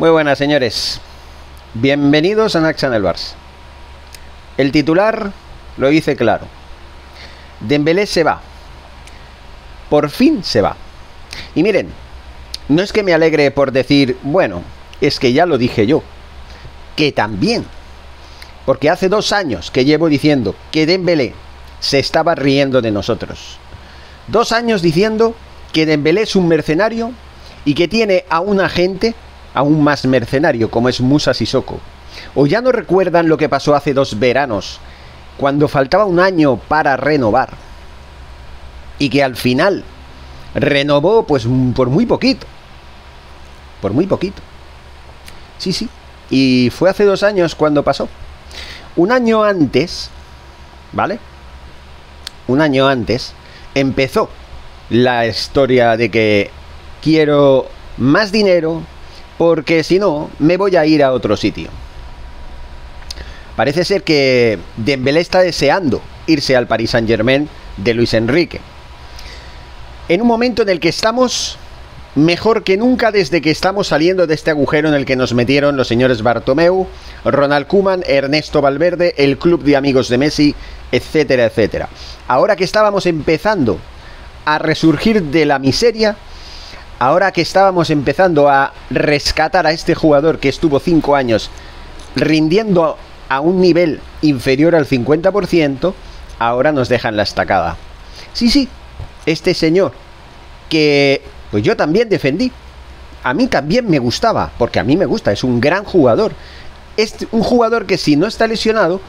Muy buenas, señores. Bienvenidos a Nac Channel Bars. El titular lo dice claro. Dembélé se va. Por fin se va. Y miren, no es que me alegre por decir, bueno, es que ya lo dije yo. Que también. Porque hace dos años que llevo diciendo que Dembélé se estaba riendo de nosotros. Dos años diciendo que Dembélé es un mercenario y que tiene a un agente aún más mercenario como es Musa Sissoko. ¿O ya no recuerdan lo que pasó hace dos veranos, cuando faltaba un año para renovar? Y que al final renovó pues por muy poquito. Por muy poquito. Sí, sí. Y fue hace dos años cuando pasó. Un año antes, ¿vale? Un año antes empezó la historia de que quiero más dinero porque si no me voy a ir a otro sitio. Parece ser que Dembélé está deseando irse al Paris Saint-Germain de Luis Enrique. En un momento en el que estamos mejor que nunca desde que estamos saliendo de este agujero en el que nos metieron los señores Bartomeu, Ronald Kuman, Ernesto Valverde, el club de amigos de Messi, etcétera, etcétera. Ahora que estábamos empezando a resurgir de la miseria, ahora que estábamos empezando a rescatar a este jugador que estuvo cinco años rindiendo a un nivel inferior al 50%, ahora nos dejan la estacada. Sí, sí, este señor que pues yo también defendí. A mí también me gustaba, porque a mí me gusta, es un gran jugador. Es un jugador que si no está lesionado,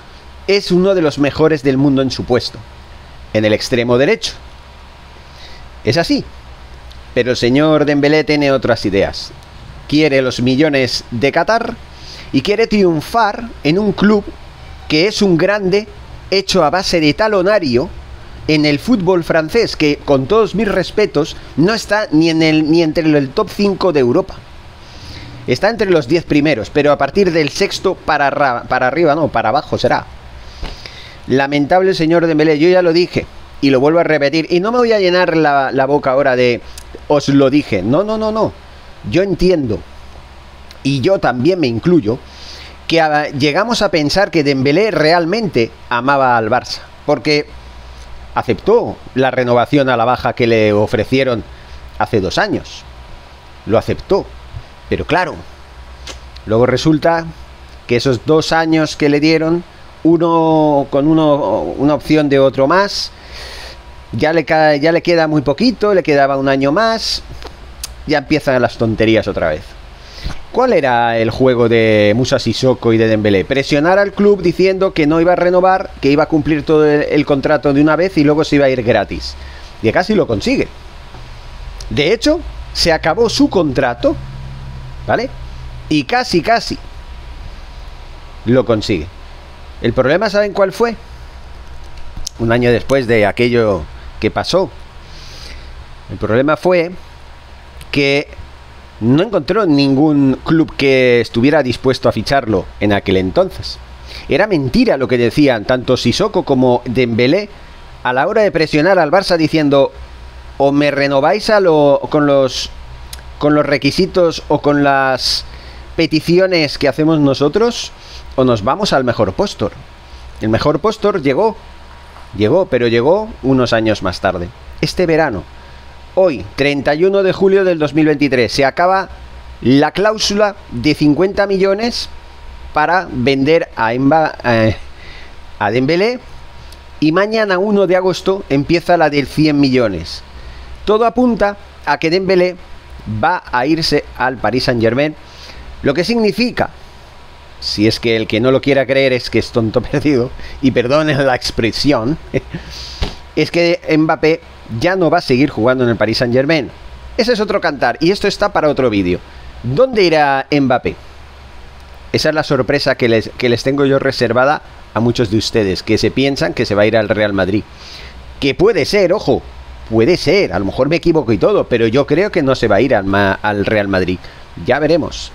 es uno de los mejores del mundo en su puesto, en el extremo derecho. Es así. Pero el señor Dembélé tiene otras ideas. Quiere los millones de Qatar y quiere triunfar en un club que es un grande hecho a base de talonario en el fútbol francés, que con todos mis respetos no está ni, en el, ni entre el top 5 de Europa. Está entre los 10 primeros, pero a partir del sexto para, para arriba, no, para abajo será. Lamentable señor Dembélé, yo ya lo dije y lo vuelvo a repetir. Y no me voy a llenar la, la boca ahora de os lo dije. No, no, no, no. Yo entiendo, y yo también me incluyo, que llegamos a pensar que Dembélé realmente amaba al Barça. Porque aceptó la renovación a la baja que le ofrecieron hace dos años. Lo aceptó. Pero claro, luego resulta que esos dos años que le dieron, uno con uno, una opción de otro más, ya le, ya le queda muy poquito, le quedaba un año más, ya empiezan las tonterías otra vez. ¿Cuál era el juego de Musa Sissoko y de Dembélé? Presionar al club diciendo que no iba a renovar, que iba a cumplir todo el, contrato de una vez y luego se iba a ir gratis. Y casi lo consigue. De hecho, se acabó su contrato, ¿vale? Y casi, casi lo consigue. El problema, ¿saben cuál fue? Un año después de aquello que pasó. El problema fue que no encontró ningún club que estuviera dispuesto a ficharlo en aquel entonces. Era mentira lo que decían tanto Sissoko como Dembélé a la hora de presionar al Barça diciendo o me renováis a lo, con los con los requisitos o con las peticiones que hacemos nosotros o nos vamos al mejor postor. El mejor postor llegó, llegó, pero llegó unos años más tarde. Este verano, Hoy, 31 de julio del 2023, se acaba la cláusula de 50 millones para vender a, eh, a Dembélé y mañana 1 de agosto empieza la del 100 millones. Todo apunta a que Dembélé va a irse al Paris Saint-Germain, lo que significa si es que el que no lo quiera creer es que es tonto perdido, y perdonen la expresión, es que Mbappé ya no va a seguir jugando en el Paris Saint Germain. Ese es otro cantar y esto está para otro vídeo. ¿Dónde irá Mbappé? Esa es la sorpresa que les, que les tengo yo reservada a muchos de ustedes, que se piensan que se va a ir al Real Madrid. Que puede ser, ojo, puede ser, a lo mejor me equivoco y todo, pero yo creo que no se va a ir al, al Real Madrid. Ya veremos.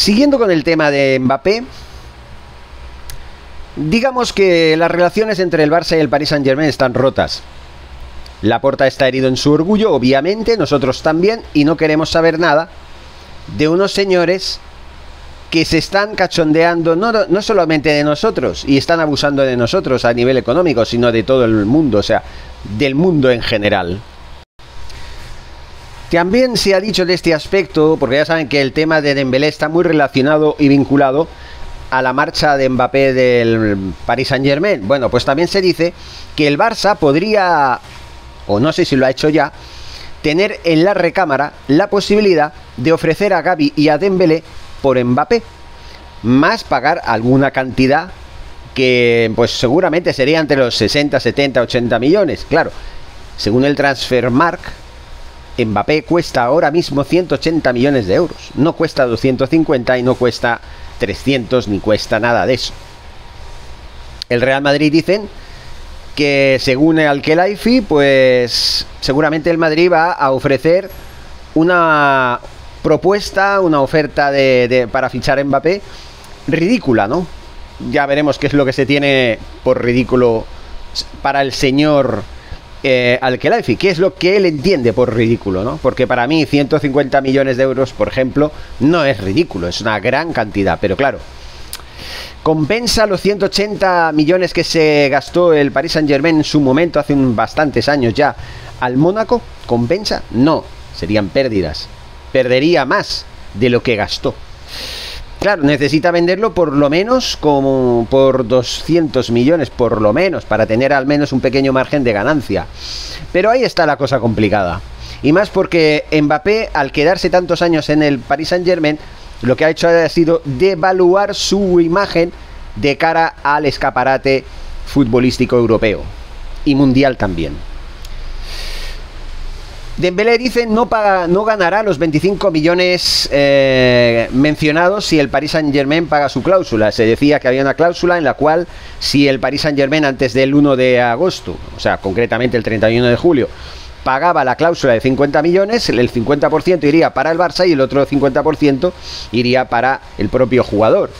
Siguiendo con el tema de Mbappé, digamos que las relaciones entre el Barça y el Paris Saint Germain están rotas. Laporta está herido en su orgullo, obviamente, nosotros también, y no queremos saber nada de unos señores que se están cachondeando no, no solamente de nosotros y están abusando de nosotros a nivel económico, sino de todo el mundo, o sea, del mundo en general. También se ha dicho de este aspecto, porque ya saben que el tema de Dembélé está muy relacionado y vinculado a la marcha de Mbappé del Paris Saint-Germain. Bueno, pues también se dice que el Barça podría, o no sé si lo ha hecho ya, tener en la recámara la posibilidad de ofrecer a Gaby y a Dembélé por Mbappé, más pagar alguna cantidad que pues seguramente sería entre los 60, 70, 80 millones, claro. Según el Transfermarkt, Mbappé cuesta ahora mismo 180 millones de euros. No cuesta 250 y no cuesta 300 ni cuesta nada de eso. El Real Madrid dicen que según el Kelaifi, pues seguramente el Madrid va a ofrecer una propuesta, una oferta de, para fichar Mbappé ridícula, ¿no? Ya veremos qué es lo que se tiene por ridículo para el señor eh, al Kelaifi, ¿qué es lo que él entiende por ridículo, ¿no? Porque para mí 150 millones de euros, por ejemplo, no es ridículo, es una gran cantidad, pero claro, ¿compensa los 180 millones que se gastó el Paris Saint Germain en su momento, hace un, bastantes años ya, al Mónaco? ¿Compensa? No, serían pérdidas. Perdería más de lo que gastó. Claro, necesita venderlo por lo menos como por 200 millones, por lo menos, para tener al menos un pequeño margen de ganancia. Pero ahí está la cosa complicada. Y más porque Mbappé, al quedarse tantos años en el Paris Saint Germain, lo que ha hecho ha sido devaluar su imagen de cara al escaparate futbolístico europeo y mundial también. Dembélé dice no paga, no ganará los 25 millones eh, mencionados si el Paris Saint Germain paga su cláusula. Se decía que había una cláusula en la cual si el Paris Saint Germain antes del 1 de agosto, o sea, concretamente el 31 de julio, pagaba la cláusula de 50 millones, el 50% iría para el Barça y el otro 50% iría para el propio jugador.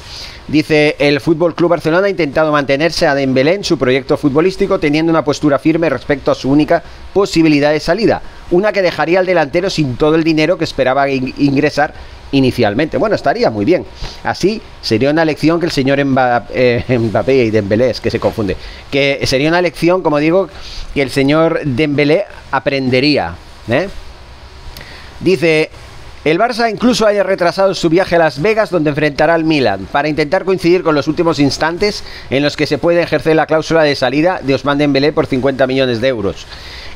Dice, el Fútbol Club Barcelona ha intentado mantenerse a Dembélé en su proyecto futbolístico teniendo una postura firme respecto a su única posibilidad de salida, una que dejaría al delantero sin todo el dinero que esperaba ingresar inicialmente. Bueno, estaría muy bien. Así sería una lección que el señor eh, Mbappé y Dembélé, es que se confunde, que sería una lección, como digo, que el señor Dembélé aprendería. ¿eh? Dice, el Barça incluso haya retrasado su viaje a Las Vegas donde enfrentará al Milan para intentar coincidir con los últimos instantes en los que se puede ejercer la cláusula de salida de Osman Dembélé por 50 millones de euros.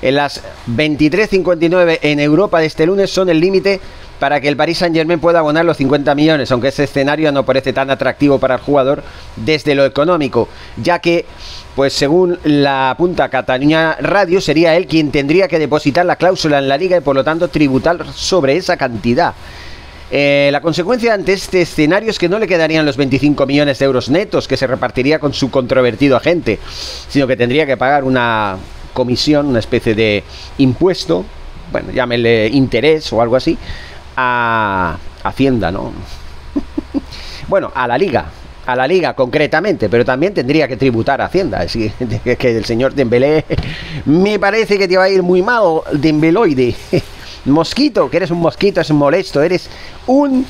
En las 23.59 en Europa de este lunes son el límite para que el Paris Saint-Germain pueda abonar los 50 millones, aunque ese escenario no parece tan atractivo para el jugador desde lo económico, ya que pues según la punta Cataluña Radio, sería él quien tendría que depositar la cláusula en la liga y por lo tanto tributar sobre esa cantidad. Eh, la consecuencia ante este escenario es que no le quedarían los 25 millones de euros netos que se repartiría con su controvertido agente, sino que tendría que pagar una comisión, una especie de impuesto, bueno, llámele interés o algo así, a Hacienda, ¿no? bueno, a la liga, a la liga concretamente, pero también tendría que tributar a Hacienda. Es que, el señor Dembélé me parece que te va a ir muy mal, Dembeloide. Mosquito, que eres un mosquito, es molesto, eres un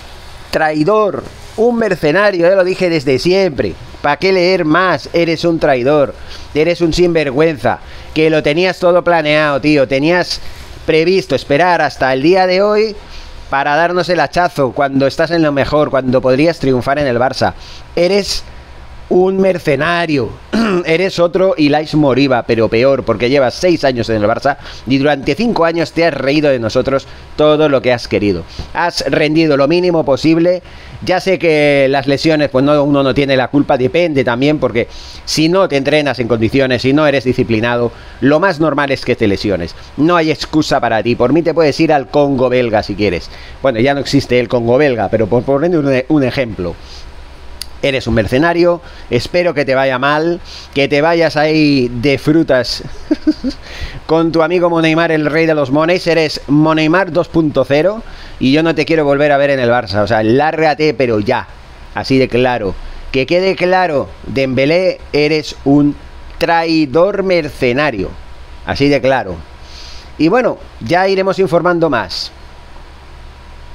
traidor, un mercenario, ya lo dije desde siempre. ¿Para qué leer más? Eres un traidor, eres un sinvergüenza, que lo tenías todo planeado, tío, tenías previsto esperar hasta el día de hoy para darnos el hachazo cuando estás en lo mejor, cuando podrías triunfar en el Barça. Eres un mercenario. Eres otro Ilais Moriba, pero peor, porque llevas seis años en el Barça y durante cinco años te has reído de nosotros todo lo que has querido. Has rendido lo mínimo posible. Ya sé que las lesiones, pues no, uno no tiene la culpa, depende también, porque si no te entrenas en condiciones, si no eres disciplinado, lo más normal es que te lesiones. No hay excusa para ti. Por mí te puedes ir al Congo belga si quieres. Bueno, ya no existe el Congo belga, pero por poner un ejemplo eres un mercenario, espero que te vaya mal, que te vayas ahí de frutas con tu amigo Moneymar, el rey de los mones, eres Moneymar 2.0 y yo no te quiero volver a ver en el Barça, o sea, lárgate pero ya, así de claro. Que quede claro, Dembélé eres un traidor mercenario, así de claro. Y bueno, ya iremos informando más.